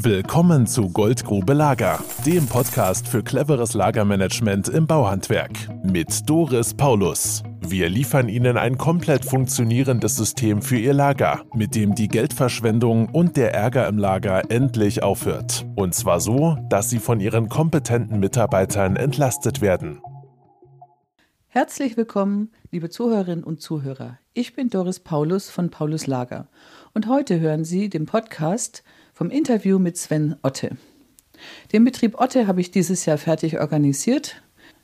Willkommen zu Goldgrube Lager, dem Podcast für cleveres Lagermanagement im Bauhandwerk mit Doris Paulus. Wir liefern Ihnen ein komplett funktionierendes System für Ihr Lager, mit dem die Geldverschwendung und der Ärger im Lager endlich aufhört. Und zwar so, dass Sie von Ihren kompetenten Mitarbeitern entlastet werden. Herzlich willkommen, liebe Zuhörerinnen und Zuhörer. Ich bin Doris Paulus von Paulus Lager und heute hören Sie den Podcast vom Interview mit Sven Otte. Den Betrieb Otte habe ich dieses Jahr fertig organisiert.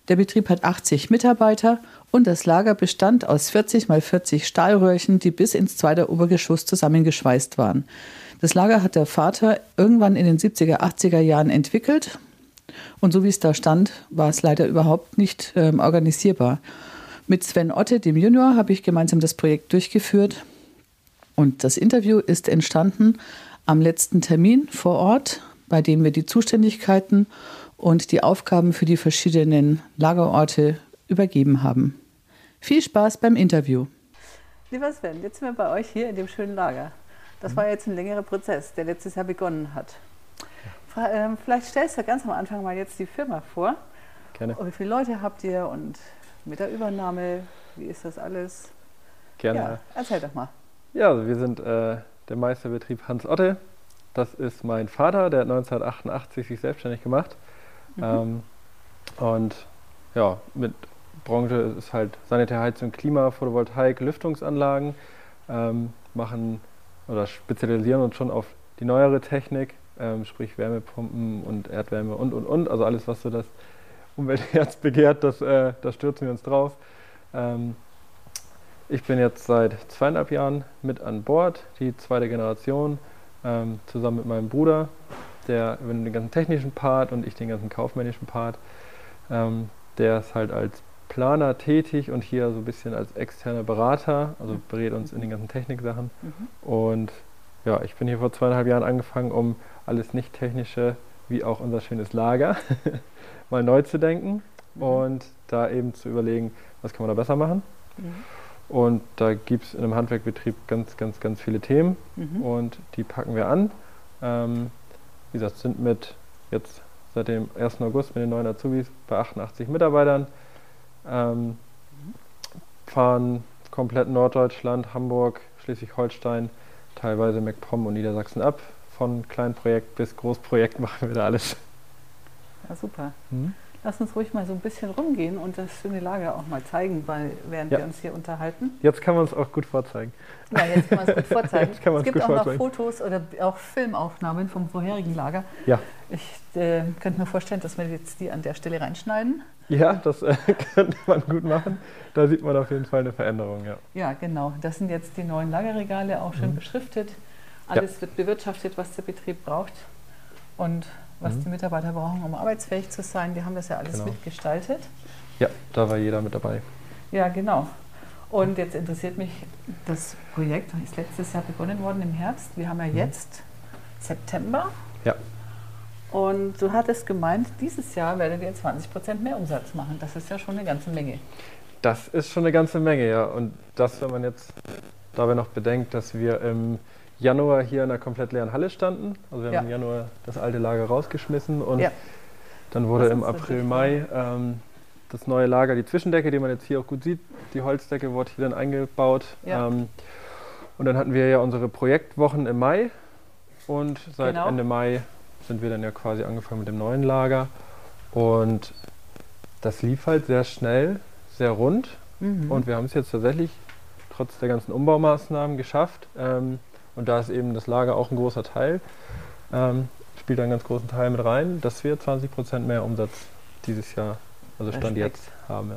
Der Betrieb hat 80 Mitarbeiter und das Lager bestand aus 40 mal 40 Stahlröhrchen, die bis ins zweite Obergeschoss zusammengeschweißt waren. Das Lager hat der Vater irgendwann in den 70er, 80er Jahren entwickelt und so wie es da stand, war es leider überhaupt nicht ähm, organisierbar. Mit Sven Otte, dem Junior, habe ich gemeinsam das Projekt durchgeführt und das Interview ist entstanden am letzten Termin vor Ort, bei dem wir die Zuständigkeiten und die Aufgaben für die verschiedenen Lagerorte übergeben haben. Viel Spaß beim Interview. Lieber Sven, jetzt sind wir bei euch hier in dem schönen Lager. Das war jetzt ein längerer Prozess, der letztes Jahr begonnen hat. Ähm, vielleicht stellst du ganz am Anfang mal jetzt die Firma vor. Gerne. Und wie viele Leute habt ihr und mit der Übernahme, wie ist das alles? Gerne. Ja, erzähl doch mal. Ja, also wir sind äh, der Meisterbetrieb Hans Otte. Das ist mein Vater, der hat 1988 sich selbstständig gemacht. Mhm. Ähm, und ja, mit Branche ist halt Sanitärheizung, Klima, Photovoltaik, Lüftungsanlagen. Ähm, machen oder spezialisieren uns schon auf die neuere Technik, ähm, sprich Wärmepumpen und Erdwärme und und und. Also alles, was so das Umweltherz begehrt, das, äh, das stürzen wir uns drauf. Ähm, ich bin jetzt seit zweieinhalb Jahren mit an Bord, die zweite Generation, ähm, zusammen mit meinem Bruder, der übernimmt den ganzen technischen Part und ich den ganzen kaufmännischen Part. Ähm, der ist halt als Planer tätig und hier so ein bisschen als externer Berater, also berät uns in den ganzen Techniksachen. Mhm. Und ja, ich bin hier vor zweieinhalb Jahren angefangen, um alles Nicht-Technische, wie auch unser schönes Lager, mal neu zu denken mhm. und da eben zu überlegen, was kann man da besser machen. Mhm. Und da gibt es in einem Handwerkbetrieb ganz, ganz, ganz viele Themen mhm. und die packen wir an. Ähm, wie gesagt, sind mit jetzt seit dem 1. August mit den neuen Azubis bei 88 Mitarbeitern. Ähm, fahren komplett Norddeutschland, Hamburg, Schleswig-Holstein, teilweise MacPom und Niedersachsen ab. Von Kleinprojekt bis Großprojekt machen wir da alles. Ja, super. Mhm lass uns ruhig mal so ein bisschen rumgehen und das schöne Lager auch mal zeigen, weil, während ja. wir uns hier unterhalten. Jetzt kann man es auch gut vorzeigen. Ja, jetzt kann man es gut vorzeigen. es gibt auch vorzeigen. noch Fotos oder auch Filmaufnahmen vom vorherigen Lager. Ja. Ich äh, könnte mir vorstellen, dass wir jetzt die an der Stelle reinschneiden. Ja, das äh, könnte man gut machen. Da sieht man auf jeden Fall eine Veränderung, ja. Ja, genau. Das sind jetzt die neuen Lagerregale, auch schön mhm. beschriftet. Alles ja. wird bewirtschaftet, was der Betrieb braucht. Und was mhm. die Mitarbeiter brauchen, um arbeitsfähig zu sein. Die haben das ja alles genau. mitgestaltet. Ja, da war jeder mit dabei. Ja, genau. Und jetzt interessiert mich, das Projekt ist letztes Jahr begonnen worden im Herbst. Wir haben ja mhm. jetzt September. Ja. Und du hattest gemeint, dieses Jahr werdet ihr 20 Prozent mehr Umsatz machen. Das ist ja schon eine ganze Menge. Das ist schon eine ganze Menge, ja. Und das, wenn man jetzt dabei noch bedenkt, dass wir im Januar hier in einer komplett leeren Halle standen. Also wir ja. haben im Januar das alte Lager rausgeschmissen und ja. dann wurde im April, Mai ähm, das neue Lager, die Zwischendecke, die man jetzt hier auch gut sieht, die Holzdecke wurde hier dann eingebaut. Ja. Ähm, und dann hatten wir ja unsere Projektwochen im Mai und seit genau. Ende Mai sind wir dann ja quasi angefangen mit dem neuen Lager. Und das lief halt sehr schnell, sehr rund. Mhm. Und wir haben es jetzt tatsächlich trotz der ganzen Umbaumaßnahmen geschafft, ähm, und da ist eben das Lager auch ein großer Teil, ähm, spielt einen ganz großen Teil mit rein, dass wir 20 Prozent mehr Umsatz dieses Jahr, also Stand Respekt. jetzt, haben. Ja.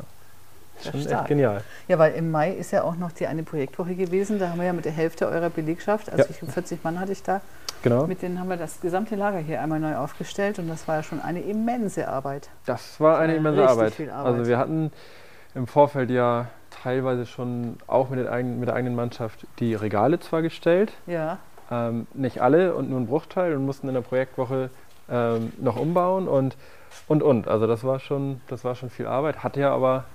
Das ist schon echt genial. Ja, weil im Mai ist ja auch noch die eine Projektwoche gewesen. Da haben wir ja mit der Hälfte eurer Belegschaft, also ja. ich 40 Mann hatte ich da, genau. mit denen haben wir das gesamte Lager hier einmal neu aufgestellt und das war ja schon eine immense Arbeit. Das war eine immense Arbeit. Arbeit. Also wir hatten im Vorfeld ja teilweise schon auch mit, eigenen, mit der eigenen Mannschaft die Regale zwar gestellt, ja. ähm, nicht alle und nur ein Bruchteil und mussten in der Projektwoche ähm, noch umbauen und und und. Also das war schon, das war schon viel Arbeit, hat ja aber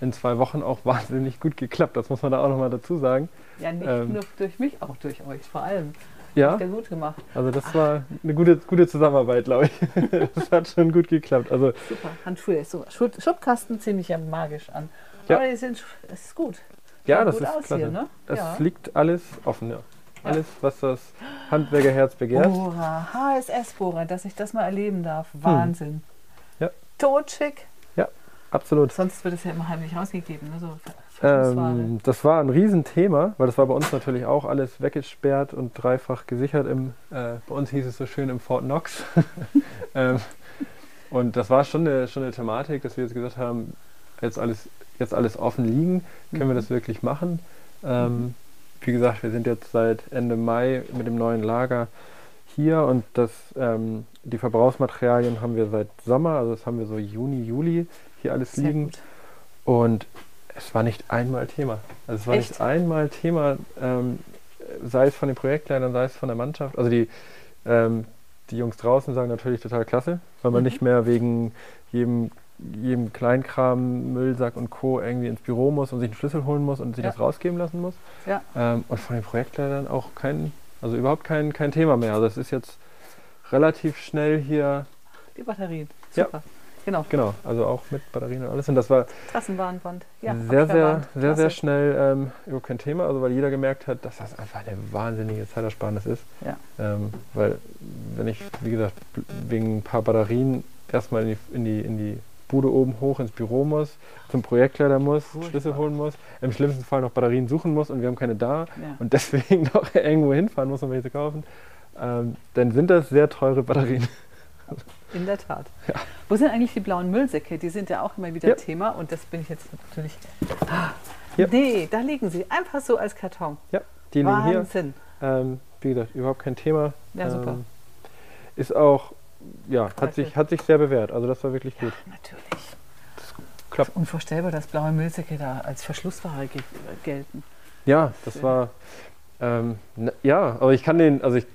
in zwei Wochen auch wahnsinnig gut geklappt. Das muss man da auch nochmal dazu sagen. Ja, nicht ähm, nur durch mich, auch durch euch vor allem. Ja. Habt ihr gut gemacht. Also das war eine gute, gute Zusammenarbeit, glaube ich. das hat schon gut geklappt. Also Super. Handschuhe. So, Schub- Schubkasten ziemlich ja magisch an. Ja. Aber die sind, es ist gut. ja, das gut ist klasse. hier, ne? Es Ja. liegt alles offen, ja. Alles, was das Handwerkerherz begehrt. Bohrer, HSS-Bohrer, dass ich das mal erleben darf. Wahnsinn. Hm. Ja. Totschick. Absolut. Sonst wird es ja immer heimlich ausgegeben. Ne? So. Ähm, das war ein Riesenthema, weil das war bei uns natürlich auch alles weggesperrt und dreifach gesichert. Im, äh, bei uns hieß es so schön im Fort Knox. ähm, und das war schon eine, schon eine Thematik, dass wir jetzt gesagt haben, jetzt alles, jetzt alles offen liegen, können wir Mhm. das wirklich machen. Ähm, wie gesagt, wir sind jetzt seit Ende Mai mit dem neuen Lager hier und das, ähm, die Verbrauchsmaterialien haben wir seit Sommer, also das haben wir so Juni, Juli hier alles Sehr liegen. gut. Und es war nicht einmal Thema. Also es war Echt? nicht einmal Thema, ähm, sei es von den Projektleitern, sei es von der Mannschaft. Also die, ähm, die Jungs draußen sagen natürlich total klasse, weil man Mhm. nicht mehr wegen jedem, jedem Kleinkram, Müllsack und Co. irgendwie ins Büro muss und sich einen Schlüssel holen muss und sich Ja. das rausgeben lassen muss. Ja. Ähm, und von den Projektleitern auch kein, also überhaupt kein, kein Thema mehr. Also es ist jetzt relativ schnell hier, Die Batterien. Ja. Super. Genau. genau, also auch mit Batterien und alles. Und das war Trassenbahnwand. Ja, sehr, sehr, sehr, sehr schnell ähm, überhaupt kein Thema, also weil jeder gemerkt hat, dass das einfach eine wahnsinnige Zeitersparnis ist. Ja. Ähm, weil, wenn ich, wie gesagt, wegen ein paar Batterien erstmal in die, in, die, in die Bude oben hoch ins Büro muss, zum Projektleiter muss, Furchtbar. Schlüssel holen muss, im schlimmsten Fall noch Batterien suchen muss und wir haben keine da Ja. und deswegen noch irgendwo hinfahren muss, um welche zu kaufen, ähm, dann sind das sehr teure Batterien. In der Tat. Ja. Wo sind eigentlich die blauen Müllsäcke? Die sind ja auch immer wieder Ja. Thema und das bin ich jetzt natürlich. Ah, Ja. Nee, da liegen sie. Einfach so als Karton. Die liegen hier. Wahnsinn. Ähm, wie gesagt, überhaupt kein Thema. Ja, super. Ähm, ist auch, ja, hat sich, hat sich sehr bewährt. Also das war wirklich gut. Natürlich. klappt. Unvorstellbar, dass blaue Müllsäcke da als Verschlussware ge gelten. Ja, das war, ähm, na, ja, aber ich kann den, also ich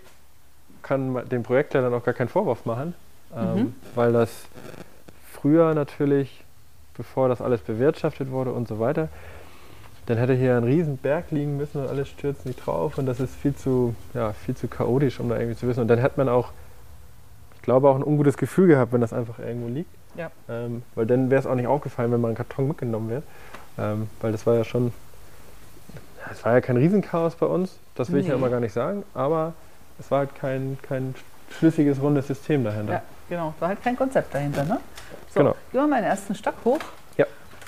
kann dem Projektleiter auch gar keinen Vorwurf machen, ähm, Mhm. weil das früher natürlich, bevor das alles bewirtschaftet wurde und so weiter, dann hätte hier ein riesen Berg liegen müssen und alles stürzt nicht drauf und das ist viel zu, ja, viel zu chaotisch, um da irgendwie zu wissen. Und dann hätte man auch, glaube, auch ein ungutes Gefühl gehabt, wenn das einfach irgendwo liegt. Ja. Ähm, weil dann wäre es auch nicht aufgefallen, wenn mal ein Karton mitgenommen wird. Ähm, weil das war ja schon, es war ja kein Riesenchaos bei uns, das will ich ja Nee. immer gar nicht sagen, aber es war halt kein, kein schlüssiges, rundes System dahinter. Ja, genau. War halt kein Konzept dahinter, ne? So, Genau. gehen wir mal in den ersten Stock hoch. Ja,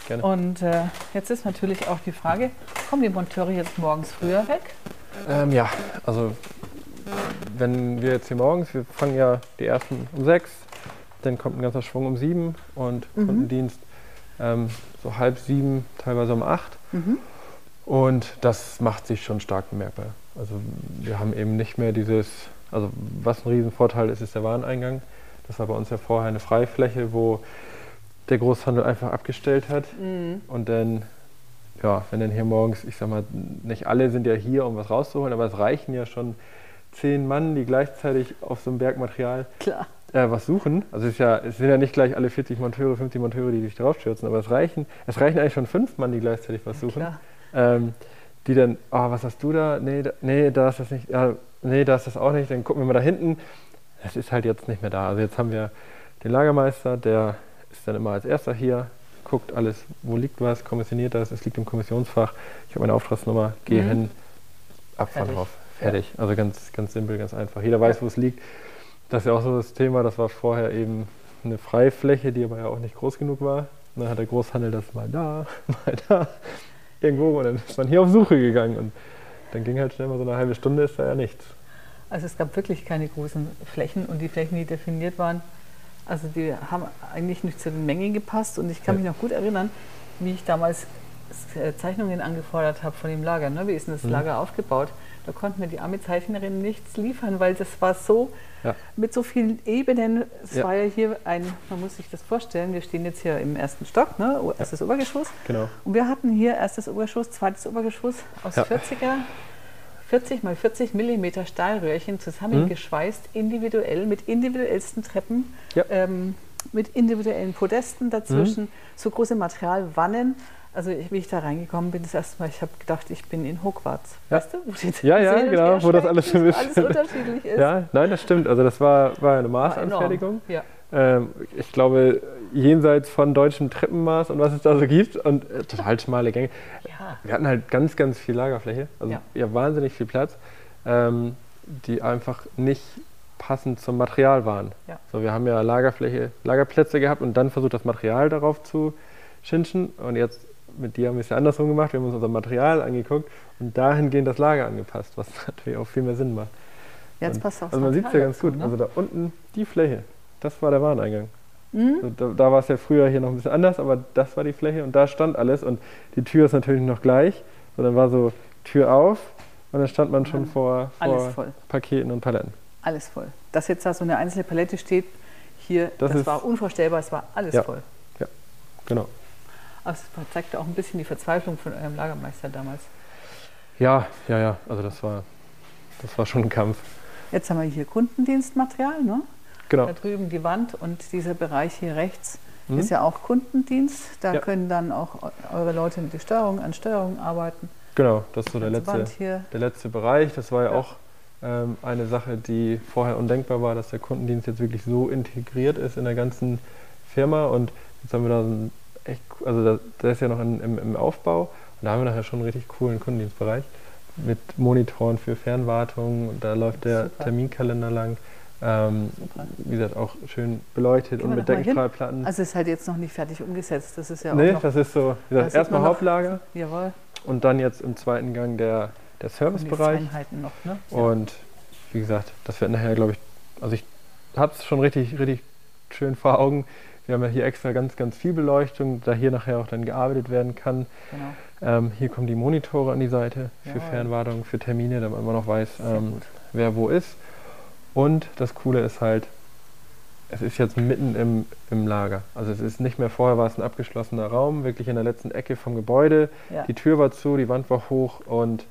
gerne. Und äh, jetzt ist natürlich auch die Frage, kommen die Monteure jetzt morgens früher weg? Ähm, ja, also wenn wir jetzt hier morgens, wir fangen ja die ersten um sechs, dann kommt ein ganzer Schwung um sieben und Mhm. Kundendienst ähm, so halb sieben, teilweise um acht. Mhm. Und das macht sich schon stark bemerkbar. Also wir haben eben nicht mehr dieses, also was ein Riesenvorteil ist, ist der Wareneingang. Das war bei uns ja vorher eine Freifläche, wo der Großhandel einfach abgestellt hat. Mhm. Und dann, ja, wenn dann hier morgens, ich sag mal, nicht alle sind ja hier, um was rauszuholen, aber es reichen ja schon zehn Mann, die gleichzeitig auf so einem Bergmaterial äh, was suchen. Also es, ja, es sind ja nicht gleich alle 40 Monteure, 50 Monteure, die sich draufstürzen, aber es reichen, es reichen eigentlich schon fünf Mann, die gleichzeitig was suchen. Klar. Ähm, die dann, oh, was hast du da? Nee, da, nee, da ist das nicht. Ja, nee, da ist das auch nicht. Dann gucken wir mal da hinten. Das ist halt jetzt nicht mehr da. Also jetzt haben wir den Lagermeister, der ist dann immer als erster hier, guckt alles, wo liegt was, kommissioniert das, es liegt im Kommissionsfach. Ich habe meine Auftragsnummer, gehe Mhm. hin, Abfahrt drauf. Fertig. Also ganz, ganz simpel, ganz einfach. Jeder weiß, wo es liegt. Das ist ja auch so das Thema, das war vorher eben eine Freifläche, die aber ja auch nicht groß genug war. Und dann hat der Großhandel das mal da, mal da, irgendwo und dann ist man hier auf Suche gegangen und dann ging halt schnell mal so eine halbe Stunde, ist da ja nichts. Also es gab wirklich keine großen Flächen und die Flächen, die definiert waren, also die haben eigentlich nicht zu den Mengen gepasst und ich kann mich noch gut erinnern, wie ich damals Zeichnungen angefordert habe von dem Lager. Ne? Wie ist denn das Mhm. Lager aufgebaut? Da konnten mir die arme Zeichnerin nichts liefern, weil das war so Ja. mit so vielen Ebenen. Es Ja. war ja hier ein, man muss sich das vorstellen, wir stehen jetzt hier im ersten Stock, ne? erstes Obergeschoss. Genau. Und wir hatten hier erstes Obergeschoss, zweites Obergeschoss aus Ja. 40er, 40 mal 40 Millimeter Stahlröhrchen zusammengeschweißt, individuell mit individuellsten Treppen, Ja. ähm, mit individuellen Podesten dazwischen, so große Materialwannen. Also wie ich da reingekommen bin, das erste Mal, ich habe gedacht, ich bin in Hogwarts. Ja. Weißt du, wo die Ja, ja, genau, wo das alles so ein ist, bisschen- alles unterschiedlich ist. Ja, nein, das stimmt. Also das war, war eine War. Maßanfertigung. Ja. Ähm, ich glaube, jenseits von deutschem Treppenmaß und was es da so gibt und äh, total schmale Gänge. ja. Wir hatten halt ganz, ganz viel Lagerfläche, also Ja. ja, wahnsinnig viel Platz, ähm, die einfach nicht passend zum Material waren. Ja. So, wir haben ja Lagerfläche, Lagerplätze gehabt und dann versucht, das Material darauf zu schinschen. Und jetzt mit dir haben wir es ja andersrum gemacht. Wir haben uns unser Material angeguckt und dahingehend das Lager angepasst, was natürlich auch viel mehr Sinn macht. Jetzt Und- passt auch Also man sieht es ja ganz gut. Ne? Also da unten die Fläche, das war der Wareneingang. Mhm. Also da, da war es ja früher hier noch ein bisschen anders, aber das war die Fläche und da stand alles und die Tür ist natürlich noch gleich. Und dann war so Tür auf und dann stand man schon Mann. vor, vor. Paketen und Paletten. Alles voll. Dass jetzt da so eine einzelne Palette steht, hier, das, Das war unvorstellbar, es war alles Ja. voll. Genau. Aber es zeigte auch ein bisschen die Verzweiflung von eurem Lagermeister damals. Ja, ja, ja. Also das war, das war schon ein Kampf. Jetzt haben wir hier Kundendienstmaterial, ne? Genau. Da drüben die Wand und dieser Bereich hier rechts Mhm. ist ja auch Kundendienst. Da Ja. können dann auch eu- eure Leute mit der Steuerung an Steuerung arbeiten. Genau, das ist so der letzte, der letzte Bereich. Das war ja, Ja. auch ähm, eine Sache, die vorher undenkbar war, dass der Kundendienst jetzt wirklich so integriert ist in der ganzen Firma. Und jetzt haben wir da so ein echt, co- also der ist ja noch in, im, im Aufbau. Und da haben wir nachher schon einen richtig coolen Kundendienstbereich mit Monitoren für Fernwartung. Und da läuft der Super. Terminkalender lang. Ähm, wie gesagt, auch schön beleuchtet Gehen und mit. Deckenstrahlplatten. Also ist halt jetzt noch nicht fertig umgesetzt. Das ist ja auch nee, noch. das ist so, wie gesagt, erstmal Hauptlager Jawohl. und dann jetzt im zweiten Gang der, der Und Servicebereich. Feinheiten noch, ne? Und wie gesagt, das wird nachher, glaube ich, also ich habe es schon richtig, richtig schön vor Augen. Wir haben ja hier extra ganz, ganz viel Beleuchtung, da hier nachher auch dann gearbeitet werden kann. Genau. Ähm, hier kommen die Monitore an die Seite für Jawohl. Fernwartung, für Termine, damit man noch weiß, ähm, wer wo ist. Und das Coole ist halt, es ist jetzt mitten im, im Lager. Also es ist nicht mehr vorher, war es ein abgeschlossener Raum, wirklich in der letzten Ecke vom Gebäude. Ja. Die Tür war zu, die Wand war hoch und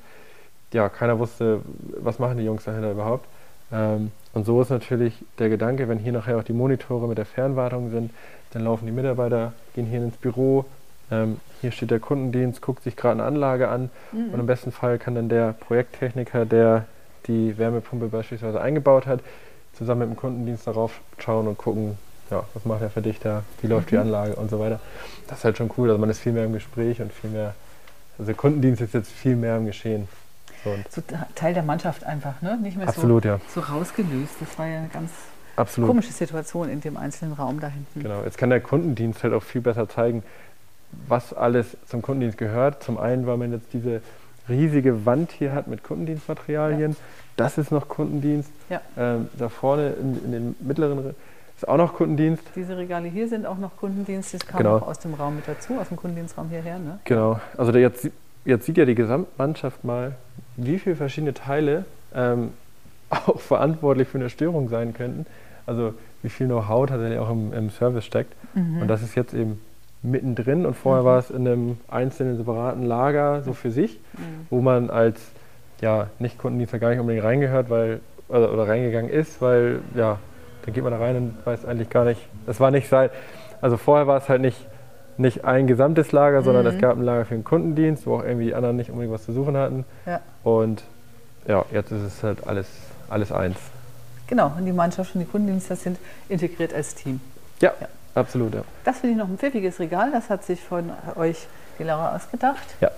ja, keiner wusste, was machen die Jungs dahinter überhaupt. Ähm, und so ist natürlich der Gedanke, wenn hier nachher auch die Monitore mit der Fernwartung sind, dann laufen die Mitarbeiter, gehen hier ins Büro. Ähm, hier steht der Kundendienst, guckt sich gerade eine Anlage an Mhm. und im besten Fall kann dann der Projekttechniker, der die Wärmepumpe beispielsweise eingebaut hat, zusammen mit dem Kundendienst darauf schauen und gucken, ja, was macht der Verdichter, wie läuft die Mhm. Anlage und so weiter. Das ist halt schon cool. Also man ist viel mehr im Gespräch und viel mehr, also der Kundendienst ist jetzt viel mehr im Geschehen. So, und So Teil der Mannschaft einfach, ne? Nicht mehr absolut, ja. so, so rausgelöst. Das war ja eine ganz Absolut. komische Situation in dem einzelnen Raum da hinten. Genau. Jetzt kann der Kundendienst halt auch viel besser zeigen, was alles zum Kundendienst gehört. Zum einen, weil man jetzt diese riesige Wand hier hat mit Kundendienstmaterialien. Das ist noch Kundendienst. Ja. Ähm, da vorne in, in den mittleren Re- ist auch noch Kundendienst. Diese Regale hier sind auch noch Kundendienst. Das kam Genau. auch aus dem Raum mit dazu, aus dem Kundendienstraum hierher. Ne? Genau. Also der jetzt, jetzt sieht ja die Gesamtmannschaft mal, wie viele verschiedene Teile ähm, auch verantwortlich für eine Störung sein könnten. Also wie viel Know-how tatsächlich auch im, im Service steckt. Mhm. Und das ist jetzt eben mittendrin und vorher Mhm. war es in einem einzelnen separaten Lager so für sich, Mhm. wo man als ja, Nicht-Kundendienstler gar nicht unbedingt reingehört, weil oder, oder reingegangen ist, weil ja, dann geht man da rein und weiß eigentlich gar nicht, es war nicht sein, also vorher war es halt nicht, nicht ein gesamtes Lager, sondern Mhm. es gab ein Lager für den Kundendienst, wo auch irgendwie die anderen nicht unbedingt was zu suchen hatten. Ja. Und ja, jetzt ist es halt alles, alles eins. Genau, und die Mannschaft und die Kundendienste sind integriert als Team. Ja, Ja. absolut, ja. Das finde ich noch ein pfiffiges Regal. Das hat sich von euch die Laura ausgedacht. Ja.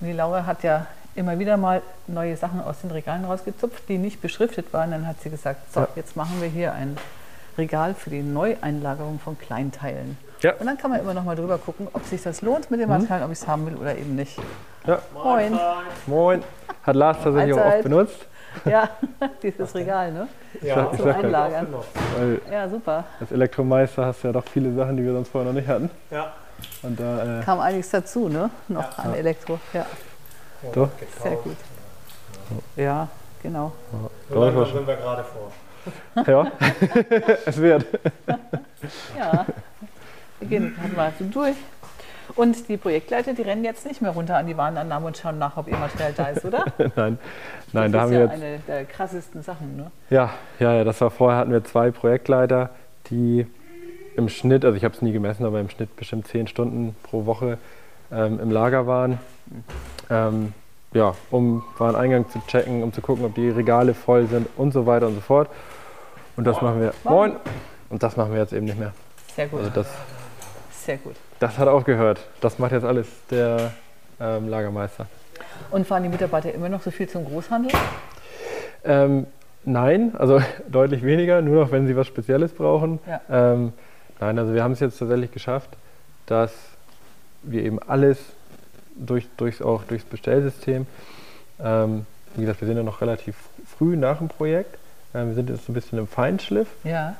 Und die Laura hat ja immer wieder mal neue Sachen aus den Regalen rausgezupft, die nicht beschriftet waren. Dann hat sie gesagt, so, Ja. jetzt machen wir hier ein Regal für die Neueinlagerung von Kleinteilen. Ja. Und dann kann man immer noch mal drüber gucken, ob sich das lohnt mit dem Mhm. Material, ob ich es haben will oder eben nicht. ja. Moin. Moin. Hat Lars tatsächlich auch oft benutzt. Ja, dieses Regal, ne? Ja, Zum ja. Einlagern. Weil Ja, super. als Elektromeister hast du ja doch viele Sachen, die wir sonst vorher noch nicht hatten. Ja. Und da, äh, Kam einiges dazu, ne? Noch an Elektro. Ja, Doch. sehr gut. Ja, genau. Langsam was- sind wir gerade vor. Ja, es wird. Ja, wir gehen gerade mal so durch. Und die Projektleiter, die rennen jetzt nicht mehr runter an die Warenannahme und schauen nach, ob ihr Material da ist, oder? Nein, nein, da das haben ist wir ja jetzt. eine der krassesten Sachen, ne? Ja, ja, ja, das war vorher hatten wir zwei Projektleiter, die im Schnitt, also ich habe es nie gemessen, aber im Schnitt bestimmt zehn Stunden pro Woche ähm, im Lager waren. Ähm, ja, um Wareneingang zu checken, um zu gucken, ob die Regale voll sind und so weiter und so fort. Und das machen wir. Moin! Und das machen wir jetzt eben nicht mehr. Sehr gut. Also das, Sehr gut. das hat aufgehört. Das macht jetzt alles der ähm, Lagermeister. Und fahren die Mitarbeiter immer noch so viel zum Großhandel? Ähm, nein, also deutlich weniger, nur noch wenn sie was Spezielles brauchen. Ja. Ähm, nein, also wir haben es jetzt tatsächlich geschafft, dass wir eben alles durch, durchs, auch durchs Bestellsystem, ähm, wie gesagt, wir sind ja noch relativ früh nach dem Projekt, wir sind jetzt so ein bisschen im Feinschliff, Ja.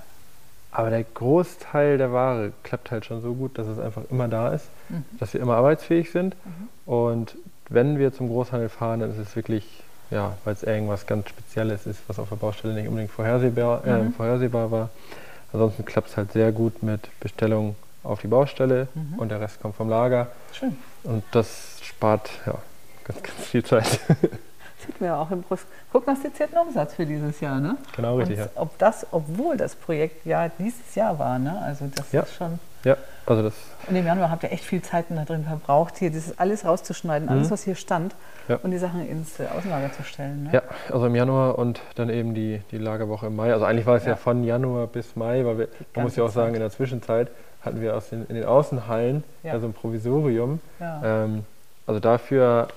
aber der Großteil der Ware klappt halt schon so gut, dass es einfach immer da ist, Mhm. dass wir immer arbeitsfähig sind und wenn wir zum Großhandel fahren, dann ist es wirklich, ja, weil es irgendwas ganz Spezielles ist, was auf der Baustelle nicht unbedingt vorhersehbar, äh, Mhm. vorhersehbar war. Ansonsten klappt es halt sehr gut mit Bestellung auf die Baustelle Mhm. und der Rest kommt vom Lager. Schön. Und das spart ja ganz, ganz viel Zeit. Sieht man ja auch im prognostizierten Umsatz für dieses Jahr, ne? genau richtig, Und ja. ob das, obwohl das Projekt ja dieses Jahr war, ne? Also das Ja. ist schon. Ja, also das, Und im Januar habt ihr echt viel Zeit da drin verbraucht, hier das alles rauszuschneiden, alles, Mhm. was hier stand, Ja. und die Sachen ins äh, Außenlager zu stellen. Ne? ja, also im Januar und dann eben die, die Lagerwoche im Mai. Also eigentlich war es ja, von Januar bis Mai, weil wir, man muss ja auch sagen, in der Zwischenzeit hatten wir aus den, in den Außenhallen Ja. ja. so ein Provisorium. Ähm, also dafür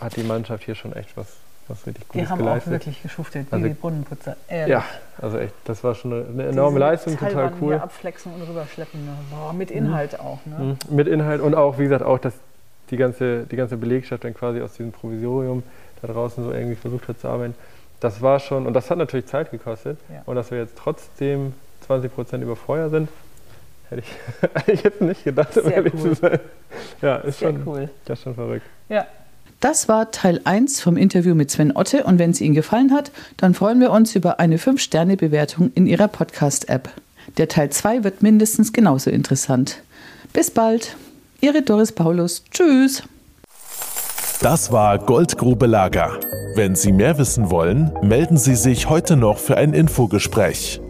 hat die Mannschaft hier schon echt was, was richtig Gutes haben auch geleistet. wirklich geschuftet, wie Also- die Brunnenputzer. Ehrlich. ja, also echt, das war schon eine, eine enorme Leistung, total cool. Abflexen und rüberschleppen. Ne? Boah, mit Inhalt auch. Ne? Mhm. Mit Inhalt und auch, wie gesagt, auch, dass die ganze, die ganze Belegschaft dann quasi aus diesem Provisorium da draußen so irgendwie versucht hat zu arbeiten. Das war schon, und das hat natürlich Zeit gekostet. Ja. Und dass wir jetzt trotzdem 20 Prozent über Feuer sind, hätte ich eigentlich jetzt nicht gedacht, um Sehr ehrlich cool. zu sein. Ja, ist Sehr schon, cool. das ist schon verrückt. Ja. Das war Teil 1 vom Interview mit Sven Otte und wenn es Ihnen gefallen hat, dann freuen wir uns über eine 5-Sterne-Bewertung in Ihrer Podcast-App. Der Teil 2 wird mindestens genauso interessant. Bis bald. Ihre Doris Paulus. Tschüss. Das war Goldgrube Lager. Wenn Sie mehr wissen wollen, melden Sie sich heute noch für ein Infogespräch.